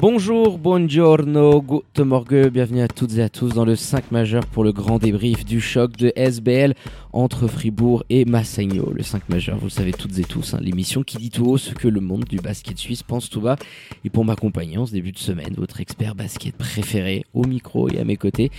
Bonjour, buongiorno, good morgue, bienvenue à toutes et à tous dans le 5 majeur pour le grand débrief du choc de SBL entre Fribourg et Massagno. Le 5 majeur, vous le savez toutes et tous, hein, l'émission qui dit tout haut ce que le monde du basket suisse pense tout bas. Et pour m'accompagner en ce début de semaine, votre expert basket préféré au micro et à mes côtés,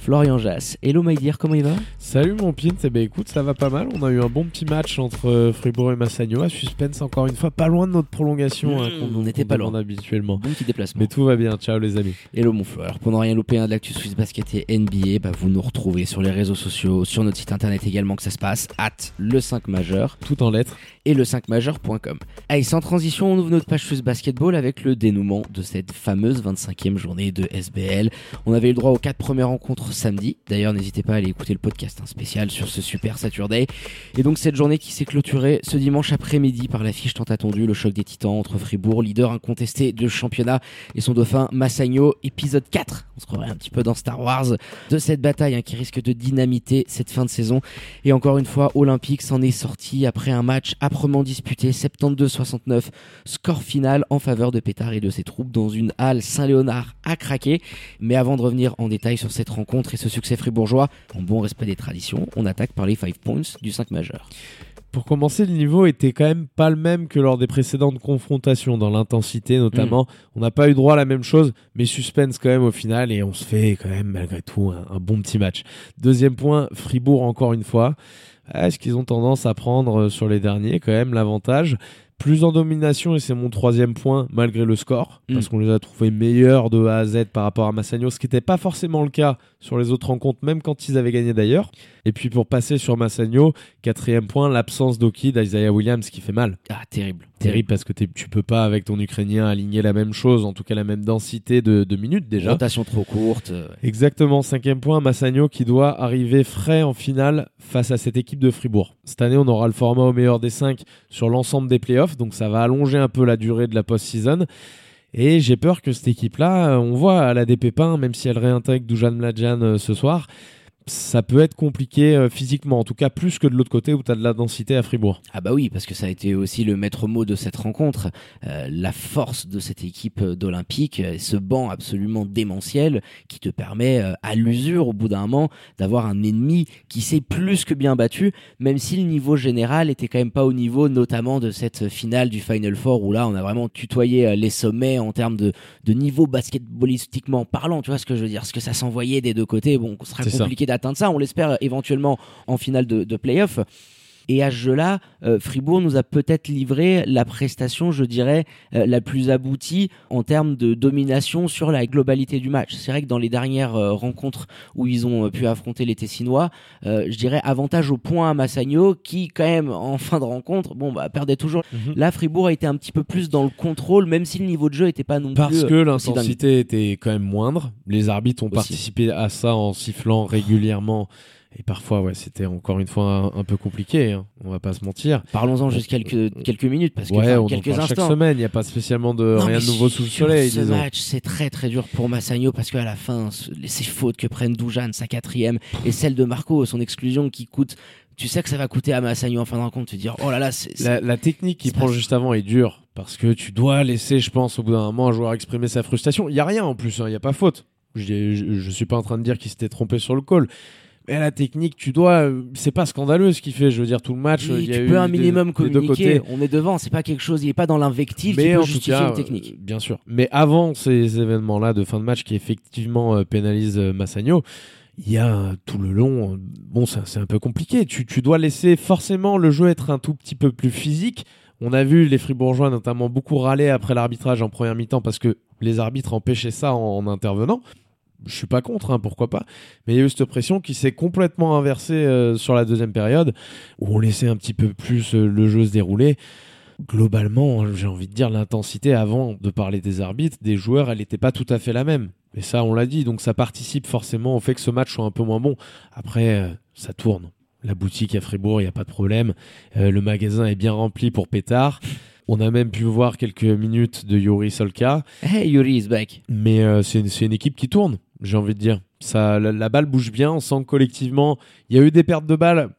Florian Jass. Hello Maïdir, comment il va? Salut mon Pint, eh ben écoute, ça va pas mal. On a eu un bon petit match entre euh, Fribourg et Massagno. À suspense encore une fois, pas loin de notre prolongation. hein, Mmh, qu'on- on n'était pas loin. habituellement. Bon petit déplacement. Mais tout va bien, ciao les amis. Hello mon. Alors pour ne rien louper hein, de l'actu Swiss Basket et NBA, bah, vous nous retrouvez sur les réseaux sociaux, sur notre site internet également que ça se passe, at le 5 majeur Tout en lettres. et le 5majeur.com. Allez, sans transition, on ouvre notre page Swiss Basketball avec le dénouement de cette fameuse 25e journée de SBL. On avait eu le droit aux quatre premières rencontres samedi. D'ailleurs, n'hésitez pas à aller écouter le podcast hein, spécial sur ce super Saturday. Et donc cette journée qui s'est clôturée ce dimanche après-midi par l'affiche tant attendue, le choc des titans entre Fribourg, leader incontesté de championnat, et son dauphin Massagno, épisode 4. On se croirait un petit peu dans Star Wars de cette bataille hein, qui risque de dynamiter cette fin de saison. Et encore une fois, Olympique s'en est sorti après un match âprement disputé, 72-69, score final en faveur de Pétard et de ses troupes dans une halle Saint-Léonard à craquer. Mais avant de revenir en détail sur cette rencontre et ce succès fribourgeois, en bon respect des traditions, on attaque par les 5 points du 5 majeur. Pour commencer, le niveau était quand même pas le même que lors des précédentes confrontations, dans l'intensité notamment. On n'a pas eu droit à la même chose, mais suspense quand même au final, et on se fait quand même malgré tout un, un bon petit match. Deuxième point, Fribourg encore une fois. Ah, Est-ce qu'ils ont tendance à prendre euh, sur les derniers quand même l'avantage? Plus en domination, et c'est mon troisième point, malgré le score, Mm. parce qu'on les a trouvés meilleurs de A à Z par rapport à Massagno, ce qui n'était pas forcément le cas sur les autres rencontres, même quand ils avaient gagné d'ailleurs. Et puis pour passer sur Massagno, quatrième point, l'absence d'Oki d'Isaiah Williams qui fait mal. Ah, terrible. Terrible parce que tu peux pas avec ton Ukrainien aligner la même chose, en tout cas la même densité de, de minutes déjà. Rotation trop courte. euh, Exactement, cinquième point, Massagno qui doit arriver frais en finale face à cette équipe de Fribourg. Cette année, on aura le format au meilleur des cinq sur l'ensemble des playoffs, donc ça va allonger un peu la durée de la post-season. Et j'ai peur que cette équipe-là, euh, on voit à la des pépins, même si elle réintègre Dujan Mladjan euh, ce soir, ça peut être compliqué euh, physiquement, en tout cas plus que de l'autre côté où tu as de la densité à Fribourg. Ah bah oui, parce que ça a été aussi le maître mot de cette rencontre, euh, la force de cette équipe d'Olympique, euh, ce banc absolument démentiel qui te permet à l'usure au bout d'un moment d'avoir un ennemi qui s'est plus que bien battu, même si le niveau général était quand même pas au niveau notamment de cette finale du Final Four où là on a vraiment tutoyé les sommets en termes de, de niveau basketballistiquement parlant, tu vois ce que je veux dire, ce que ça s'envoyait des deux côtés, bon, ce sera C'est ça. D'atteindre ça, on l'espère éventuellement en finale de, de playoff. Et à ce jeu-là, euh, Fribourg nous a peut-être livré la prestation, je dirais, euh, la plus aboutie en termes de domination sur la globalité du match. C'est vrai que dans les dernières euh, rencontres où ils ont euh, pu affronter les Tessinois, euh, je dirais avantage au point à Massagno, qui quand même en fin de rencontre, bon bah perdait toujours. Là, Fribourg a été un petit peu plus dans le contrôle, même si le niveau de jeu était pas non Parce plus que aussi dingue. l'intensité était quand même moindre. Les arbitres ont Aussi. participé à ça en sifflant régulièrement. Et parfois, ouais, c'était encore une fois un, un peu compliqué. hein. On va pas se mentir. Parlons-en juste quelques quelques minutes parce que ouais, enfin, on en quelques parle chaque semaine. Il n'y a pas spécialement de Non, rien de nouveau sous le soleil, Ce disons. match, c'est très très dur pour Massagno parce qu'à la fin, ces fautes que prennent Dujan, sa quatrième, et celle de Marco, son exclusion qui coûte. Tu sais que ça va coûter à Massagno en fin de rencontre. Tu te dire, oh là là, c'est. La, la technique qu'il prend juste avant est dure parce que tu dois laisser, je pense, au bout d'un moment, un joueur exprimer sa frustration. Il y a rien en plus, hein, il y a pas faute. Je, je, je suis pas en train de dire qu'il s'était trompé sur le call. Mais la technique, tu dois. euh, C'est pas scandaleux ce qu'il fait. Je veux dire, tout le match. Oui, il y a tu eu peux un minimum des communiquer. On est devant, c'est pas quelque chose. Il est pas dans l'invective. Mais en tout justifier cas, une technique. euh, bien sûr. Mais avant ces événements-là de fin de match qui effectivement euh, pénalisent euh, Massagno, il y a euh, tout le long, euh, bon, c'est un peu compliqué. Tu, tu dois laisser forcément le jeu être un tout petit peu plus physique. On a vu les Fribourgeois notamment beaucoup râler après l'arbitrage en première mi-temps parce que les arbitres empêchaient ça en, en intervenant. Je suis pas contre, hein, pourquoi pas. Mais il y a eu cette pression qui s'est complètement inversée euh, sur la deuxième période où on laissait un petit peu plus euh, le jeu se dérouler. globalement, hein, j'ai envie de dire l'intensité avant de parler des arbitres, des joueurs, elle n'était pas tout à fait la même. Et ça, on l'a dit, donc ça participe forcément au fait que ce match soit un peu moins bon. Après, euh, ça tourne. La boutique à Fribourg, il n'y a pas de problème. Le magasin est bien rempli pour pétard. On a même pu voir quelques minutes de Yuri Solka. Hey, Yuri is back. Mais euh, c'est une, une, équipe qui tourne, j'ai envie de dire. Ça, la, balle bouge bien. On sent que collectivement, il y a eu des pertes de balles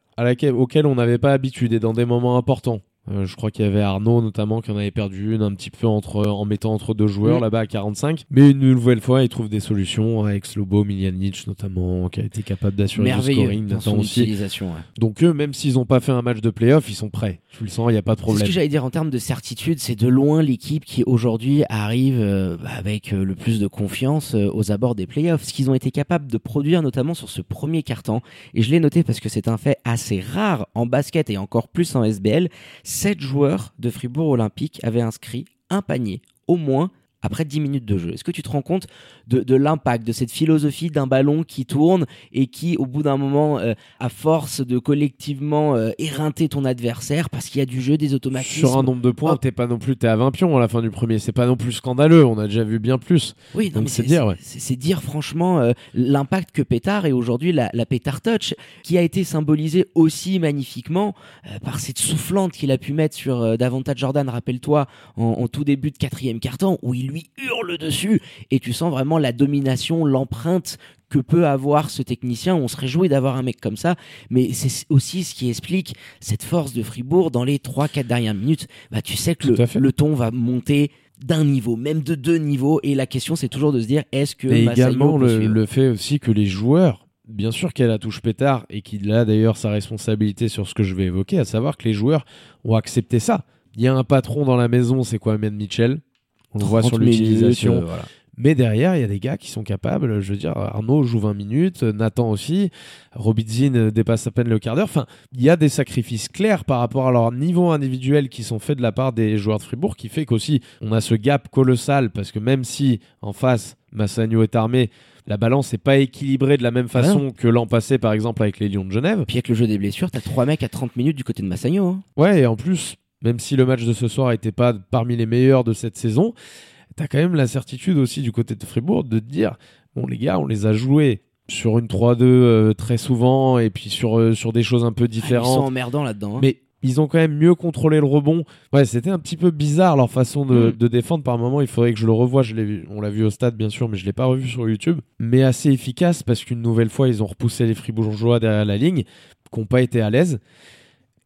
auxquelles on n'avait pas habitude et dans des moments importants. Euh, je crois qu'il y avait Arnaud notamment qui en avait perdu une un petit peu entre, en mettant entre deux joueurs Mm. là-bas à 45. Mais une nouvelle fois, il trouve des solutions avec Slobo, Miljanic notamment, qui a été capable d'assurer Merveilleux scoring. dans son aussi. utilisation. ouais. Donc eux, même s'ils n'ont pas fait un match de playoff, ils sont prêts. Tu le sens, il n'y a pas de C'est ce problème. que j'allais dire en termes de certitude, c'est de loin l'équipe qui aujourd'hui arrive euh, bah, avec euh, le plus de confiance aux abords des playoffs. Ce qu'ils ont été capables de produire notamment sur ce premier carton, et je l'ai noté parce que c'est un fait assez rare en basket et encore plus en SBL, sept joueurs de Fribourg Olympique avaient inscrit un panier au moins après 10 minutes de jeu. Est-ce que tu te rends compte de, de l'impact de cette philosophie d'un ballon qui tourne et qui, au bout d'un moment, euh, à force de collectivement euh, éreinter ton adversaire parce qu'il y a du jeu, des automatismes. Sur un nombre de points, Hop. t'es pas non plus, t'es à 20 pions à la fin du premier. C'est pas non plus scandaleux. On a déjà vu bien plus. Oui, non, Donc mais c'est dire, ouais. c'est- dire franchement euh, l'impact que Pétard et aujourd'hui la, la Pétard Touch, qui a été symbolisée aussi magnifiquement par cette soufflante qu'il a pu mettre sur davantage Jordan, rappelle-toi, en, en tout début de quatrième carton, où il lui hurle dessus, et tu sens vraiment la domination, l'empreinte que peut avoir ce technicien. On se réjouit d'avoir un mec comme ça, mais c'est aussi ce qui explique cette force de Fribourg dans les 3-4 dernières minutes. Bah, tu sais que le, ton va monter d'un niveau, même de deux niveaux, et la question c'est toujours de se dire est-ce que Et également le, fait aussi que les joueurs, bien sûr qu'elle a touche pétard et qu'il a d'ailleurs sa responsabilité sur ce que je vais évoquer, à savoir que les joueurs ont accepté ça. Il y a un patron dans la maison, c'est quoi, Ahmed Mitchell? On le voit 30 sur l'utilisation. euh, voilà. Mais derrière, il y a des gars qui sont capables. Je veux dire, Arnaud joue 20 minutes, Nathan aussi, Robidzin dépasse à peine le quart d'heure. Enfin, il y a des sacrifices clairs par rapport à leur niveau individuel qui sont faits de la part des joueurs de Fribourg, qui fait qu'aussi on a ce gap colossal parce que même si en face Massagno est armé, la balance n'est pas équilibrée de la même façon que l'an passé, par exemple avec les Lions de Genève. Puis avec le jeu des blessures, t'as trois mecs à 30 minutes du côté de Massagno. hein. Ouais, et en plus, même si le match de ce soir n'était pas parmi les meilleurs de cette saison, t'as quand même la certitude aussi du côté de Fribourg de te dire bon, les gars, on les a joués sur une 3-2 euh, très souvent et puis sur, euh, sur des choses un peu Ah, ils sont différentes. emmerdants là-dedans. hein. mais ils ont quand même mieux contrôlé le rebond. Ouais, c'était un petit peu bizarre leur façon de, Mm. de défendre par moment. Il faudrait que je le revoie. Je l'ai vu, on l'a vu au stade bien sûr, mais je l'ai pas revu sur YouTube. Mais assez efficace parce qu'une nouvelle fois, ils ont repoussé les Fribourgeois derrière la ligne, qui n'ont pas été à l'aise.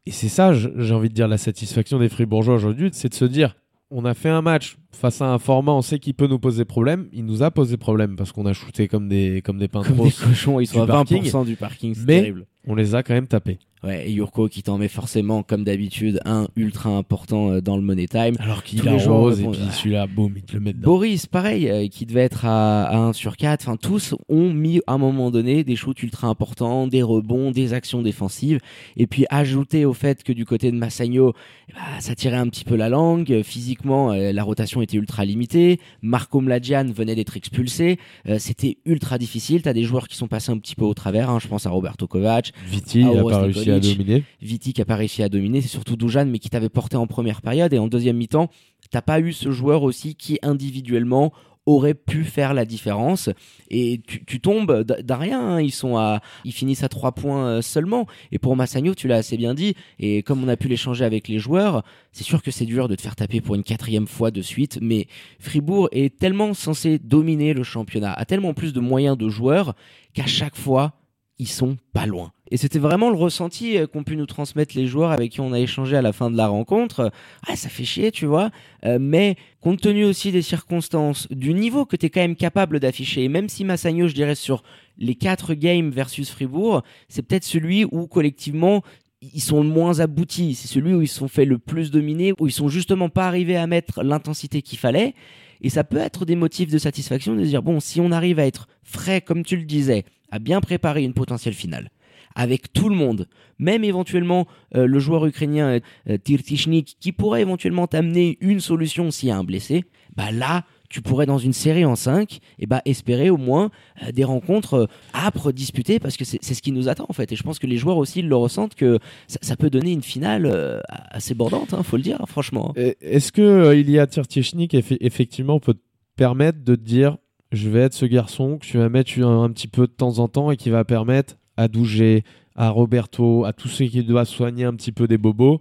Et c'est ça, j'ai envie de dire, la satisfaction des Fribourgeois aujourd'hui, c'est de se dire, on a fait un match face à un format, on sait qu'il peut nous poser problème. Il nous a posé problème parce qu'on a shooté comme des comme des Comme pintros. des cochons, ils sont du à parking. 20% du parking, c'est terrible. On les a quand même tapés. Ouais, et Yurko qui t'en met forcément, comme d'habitude, un ultra important euh, dans le Money Time. Alors qu'il arrose et puis ouais. celui-là, boum, il te le met dedans. Boris, pareil, euh, qui devait être à, à 1 sur 4. Enfin, tous ont mis à un moment donné des shoots ultra importants, des rebonds, des actions défensives. Et puis, ajouter au fait que du côté de Massagno, eh ben, ça tirait un petit peu la langue. Physiquement, euh, la rotation était ultra limitée. Marco Mladjan venait d'être expulsé. Euh, C'était ultra difficile. T'as des joueurs qui sont passés un petit peu au travers. hein. Je pense à Roberto Kovac, Viti Ah, n'a Oros pas réussi à Nikolic. dominer. Viti qui a pas réussi à dominer, c'est surtout Dujan, mais qui t'avait porté en première période. Et en deuxième mi-temps, t'as pas eu ce joueur aussi qui individuellement aurait pu faire la différence. Et tu, tu tombes d'un rien. hein. Ils sont à, ils finissent à trois points euh, seulement. Et pour Massagno, tu l'as assez bien dit. Et comme on a pu l'échanger avec les joueurs, c'est sûr que c'est dur de te faire taper pour une quatrième fois de suite. Mais Fribourg est tellement censé dominer le championnat, a tellement plus de moyens de joueurs qu'à chaque fois, ils sont pas loin. Et c'était vraiment le ressenti euh, qu'ont pu nous transmettre les joueurs avec qui on a échangé à la fin de la rencontre. Ah, ça fait chier, tu vois. Euh, mais compte tenu aussi des circonstances, du niveau que tu es quand même capable d'afficher, même si Massagno, je dirais, sur les quatre games versus Fribourg, c'est peut-être celui où collectivement ils sont le moins aboutis. C'est celui où ils se sont fait le plus dominer, où ils sont justement pas arrivés à mettre l'intensité qu'il fallait. Et ça peut être des motifs de satisfaction de dire, bon, si on arrive à être frais, comme tu le disais, à bien préparer une potentielle finale, avec tout le monde, même éventuellement euh, le joueur ukrainien euh, euh, Tirtichnik, qui pourrait éventuellement t'amener une solution s'il y a un blessé, bah là, tu pourrais dans une série en 5 et bah, espérer au moins euh, des rencontres euh, âpres disputées parce que c'est ce qui nous attend en fait. Et je pense que les joueurs aussi le ressentent que ça, peut donner une finale euh, assez bordante, hein, faut le dire, franchement. Est-ce que il y a Tirtiechnik effectivement peut te permettre de te dire je vais être ce garçon que tu vas mettre un, petit peu de temps en temps et qui va permettre à Dougé, à Roberto, à tous ceux qui doivent soigner un petit peu des bobos,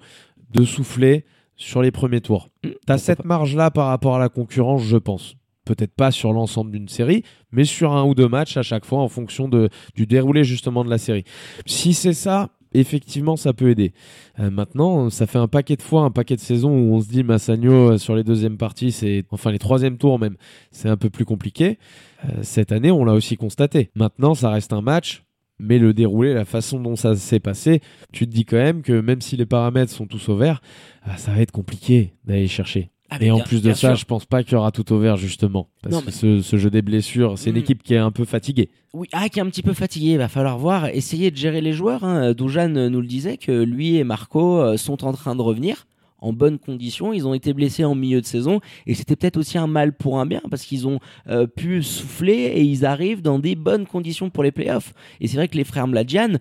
de souffler sur les premiers tours. Mmh, tu as cette marge-là par rapport à la concurrence, je pense. Peut-être pas sur l'ensemble d'une série, mais sur un ou deux matchs à chaque fois en fonction de, du déroulé justement de la série. Si c'est ça, effectivement, ça peut aider. Euh, maintenant, ça fait un paquet de fois, un paquet de saisons où on se dit Massagno euh, sur les deuxièmes parties, c'est enfin les troisièmes tours même, c'est un peu plus compliqué. Euh, cette année, on l'a aussi constaté. Maintenant, ça reste un match mais le déroulé, la façon dont ça s'est passé, tu te dis quand même que même si les paramètres sont tous au vert, ah, ça va être compliqué d'aller chercher. Ah, et en plus de ça, je pense pas qu'il y aura tout au vert justement. Parce que ce, jeu des blessures, c'est une hmm. équipe qui est un peu fatiguée. Oui, ah, qui est un petit peu fatiguée. Il va falloir voir, essayer de gérer les joueurs. Hein. Doujan nous le disait que lui et Marco euh, sont en train de revenir en bonnes conditions. Ils ont été blessés en milieu de saison et c'était peut-être aussi un mal pour un bien parce qu'ils ont euh, pu souffler et ils arrivent dans des bonnes conditions pour les playoffs. Et c'est vrai que les frères Mladjian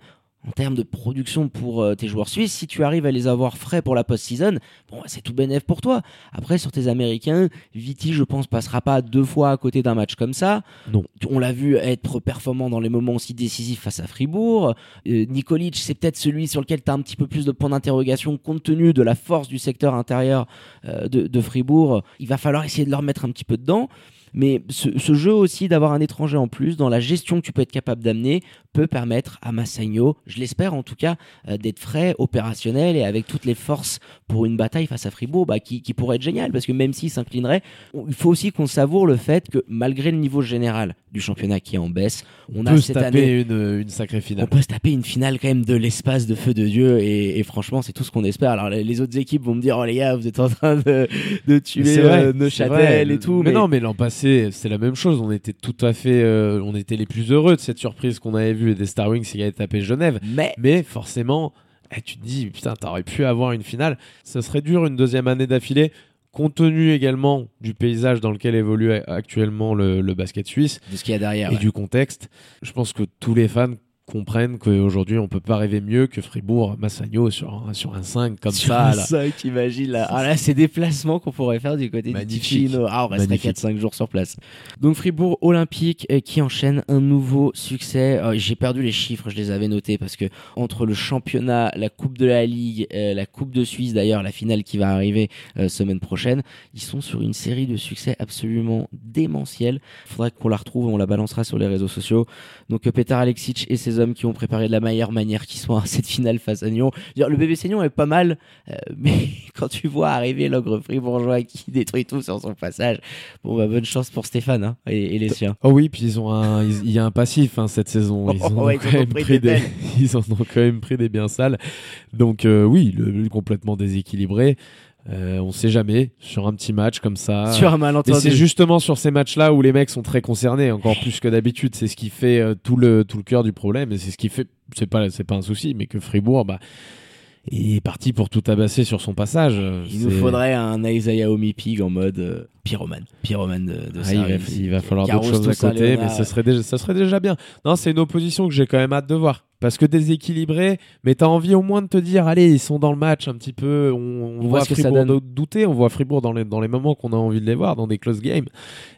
en termes de production pour euh, tes joueurs suisses, si tu arrives à les avoir frais pour la post-season, bon, c'est tout bénéf pour toi. Après, sur tes Américains, Viti, je pense, passera pas deux fois à côté d'un match comme ça. Non. On l'a vu être performant dans les moments aussi décisifs face à Fribourg. Euh, Nikolic, c'est peut-être celui sur lequel tu as un petit peu plus de points d'interrogation compte tenu de la force du secteur intérieur euh, de, de Fribourg. Il va falloir essayer de leur mettre un petit peu dedans. Mais ce, jeu aussi d'avoir un étranger en plus dans la gestion que tu peux être capable d'amener peut permettre à Massagno, je l'espère en tout cas, euh, d'être frais, opérationnel et avec toutes les forces pour une bataille face à Fribourg bah, qui, pourrait être génial parce que même s'il s'inclinerait, il faut aussi qu'on savoure le fait que malgré le niveau général du championnat qui est en baisse, on, a cette année une, une, sacrée finale. On peut se taper une finale quand même de l'espace de feu de Dieu et, franchement c'est tout ce qu'on espère. Alors les, autres équipes vont me dire oh les gars vous êtes en train de, de tuer euh, Neuchâtel et tout. Mais, non mais l'an passé c'est la même chose. On était tout à fait, euh, on était les plus heureux de cette surprise qu'on avait vue des Star Wings qui avaient tapé Genève. Mais, mais forcément, eh, tu te dis putain t'aurais pu avoir une finale. Ça serait dur une deuxième année d'affilée compte tenu également du paysage dans lequel évolue actuellement le, basket suisse, de ce qu'il y a derrière et du contexte, je pense que tous les fans comprennent qu'aujourd'hui on peut pas rêver mieux que Fribourg Massagno sur un, sur un 5 comme sur ça. Un 5, imagine là. Ah là, c'est déplacements qu'on pourrait faire du côté de Ticino. Ah, on resterait 4-5 jours sur place. Donc Fribourg Olympique euh, qui enchaîne un nouveau succès. Euh, j'ai perdu les chiffres, je les avais notés parce que entre le championnat, la Coupe de la Ligue, euh, la Coupe de Suisse d'ailleurs, la finale qui va arriver semaine prochaine, ils sont sur une série de succès absolument démentiels. Faudrait qu'on la retrouve, on la balancera sur les réseaux sociaux. Donc Petar Alexic et ses hommes qui ont préparé de la meilleure manière qui soit à cette finale face à Nyon. le bébé Seignon est pas mal, euh, mais quand tu vois arriver l'ogre fribourgeois qui détruit tout sur son passage, bon bah bonne chance pour Stéphane hein, et, les siens. Oh oui, puis ils ont un, il y a un passif hein, cette saison. Ils, ont quand même pris des, ils en ont quand même pris des bien sales. Donc euh, oui, le, complètement déséquilibré. Euh, on sait jamais sur un petit match comme ça. Sur un malentendu. c'est justement sur ces matchs-là où les mecs sont très concernés, encore plus que d'habitude. C'est ce qui fait euh, tout le tout le cœur du problème et c'est ce qui fait. C'est pas c'est pas un souci, mais que Fribourg, bah, est parti pour tout tabasser sur son passage. Il nous faudrait un Isaiah Pig en mode euh, pyromane, pyromane de, de ah, il, va, falloir d'autres choses à côté, mais ça serait déjà ça serait déjà bien. Non, c'est une opposition que j'ai quand même hâte de voir. Parce que déséquilibré, mais tu as envie au moins de te dire, allez, ils sont dans le match un petit peu, on, voit, Fribourg douter, on voit Fribourg dans les, dans les moments qu'on a envie de les voir, dans des close games,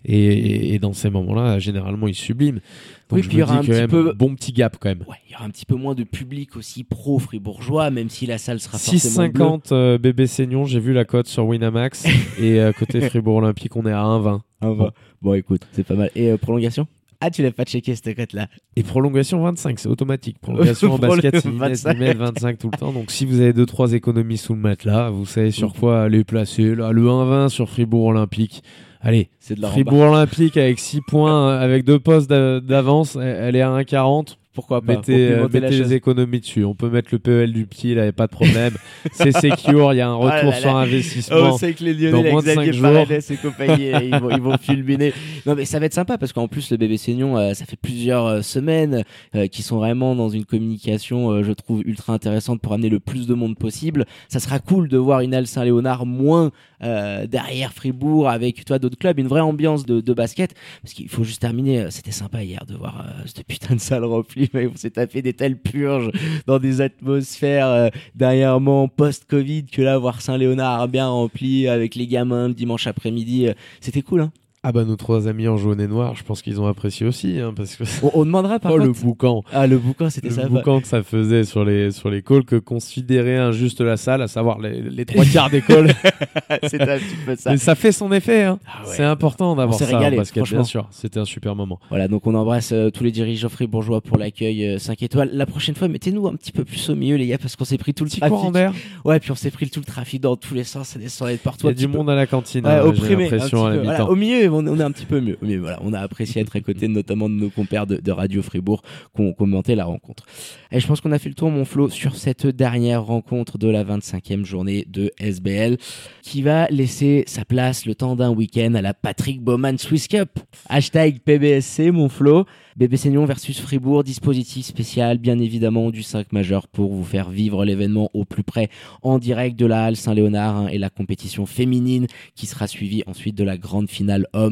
et, dans ces moments-là, généralement, ils subliment. Donc oui, puis il y aura un petit peu bon petit gap quand même. Ouais, il y aura un petit peu moins de public aussi pro fribourgeois, même si la salle sera 6,50 euh, bébé Seignon, j'ai vu la cote sur Winamax, et à côté Fribourg Olympique, on est à 1,20. 1,20. Bon, écoute, c'est pas mal. Et euh, prolongation? Ah, tu l'as pas checké cette cote-là. Et prolongation 25, c'est automatique. Prolongation en basket, c'est 25. 25 tout le temps. Donc si vous avez 2-3 économies sous le matelas, vous savez sur quoi aller placer. Là, le 1-20 sur Fribourg Olympique. Allez, c'est de la Fribourg Olympique avec 6 points, avec deux postes d'avance, elle est à 1,40. Pourquoi pas Mettez, pour euh, mettez chose. les économies dessus. On peut mettre le PEL du petit, il n'y avait pas de problème. c'est secure, il y a un retour Ah là sur là. investissement. Oh, c'est que les Lyonnais, avec Xavier. Paredes et compagnie, ils vont, ils vont fulminer. Non, mais ça va être sympa parce qu'en plus, le bébé Seignon, euh, ça fait plusieurs euh, semaines euh, qui sont vraiment dans une communication, je trouve, ultra intéressante pour amener le plus de monde possible. Ça sera cool de voir une Halle Saint-Léonard moins derrière Fribourg avec toi d'autres clubs, une vraie ambiance de, de basket. Parce qu'il faut juste terminer, c'était sympa hier de voir cette putain de salle remplie, on s'est tapé des telles purges dans des atmosphères euh, dernièrement post-Covid que là, voir Saint-Léonard bien rempli avec les gamins le dimanche après-midi, euh, c'était cool. Hein Ah bah nos trois amis en jaune et noir, je pense qu'ils ont apprécié aussi, hein, parce que on, on demandera par oh le boucan, Ah, le bouquin, c'était le ça. boucan que ça faisait sur les sur les calls que considérait injuste la salle, à savoir les, les trois quarts des calls. c'était un petit peu ça. Mais ça fait son effet, hein. Ah ouais. c'est important d'avoir ça régalé, basket, franchement. bien sûr. C'était un super moment. Voilà, donc on embrasse euh, tous les dirigeants fribourgeois pour l'accueil euh, 5 étoiles. La prochaine fois, mettez-nous un petit peu plus au milieu, les gars, parce qu'on s'est pris tout le Petit trafic. courant d'air. Ouais, puis on s'est pris tout le trafic dans tous les sens, ça descendait de partout. Il y a du peu- monde à la cantine, Ouais, hein, j'ai opprimé, un l'impression à la. Voilà, au milieu, on, est un petit peu mieux. Milieu, voilà, on a apprécié être à côté, notamment de nos compères de, Radio Fribourg qui ont commenté la rencontre. Et je pense qu'on a fait le tour, mon Flo, sur cette dernière rencontre de la 25e journée de SBL, qui va laisser sa place le temps d'un week-end à la Patrick Bowman Swiss Cup. Hashtag PBSC, mon Flo. Bébé Seignon versus Fribourg, dispositif spécial, bien évidemment, du 5 majeur pour vous faire vivre l'événement au plus près en direct de la Halle Saint-Léonard hein, et la compétition féminine qui sera suivie ensuite de la grande finale homme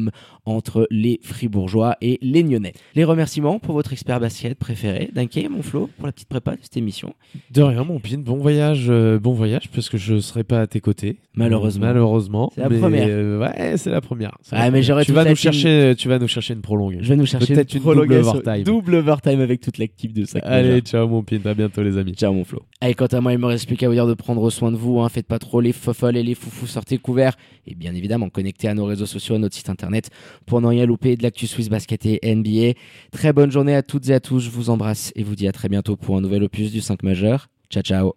entre les Fribourgeois et les Nyonnais. Les remerciements pour votre expert basket préféré, Dunké, mon Flo, pour la petite prépa de cette émission. De rien, mon pin. Bon voyage, euh, bon voyage, parce que je serai pas à tes côtés. Malheureusement. Malheureusement. C'est la première. euh, ouais, c'est la première. C'est la Ah, mais j'aurais tu vas nous chercher, tu vas nous chercher une prolongue. Je vais nous chercher Peut-être une double overtime. double overtime avec toute l'équipe de 5 Allez, ciao mon pin. À bientôt les amis. Ciao mon Flo. Allez, quant à moi, il me reste plus qu'à vous dire de prendre soin de vous. Hein. Faites pas trop les fofolles et les foufous, sortez couverts. Et bien évidemment, connectez à nos réseaux sociaux, à notre site pour n'en rien louper de l'actu Swiss Basket et NBA. Très bonne journée à toutes et à tous. Je vous embrasse et vous dis à très bientôt pour un nouvel opus du 5 majeur. Ciao, ciao.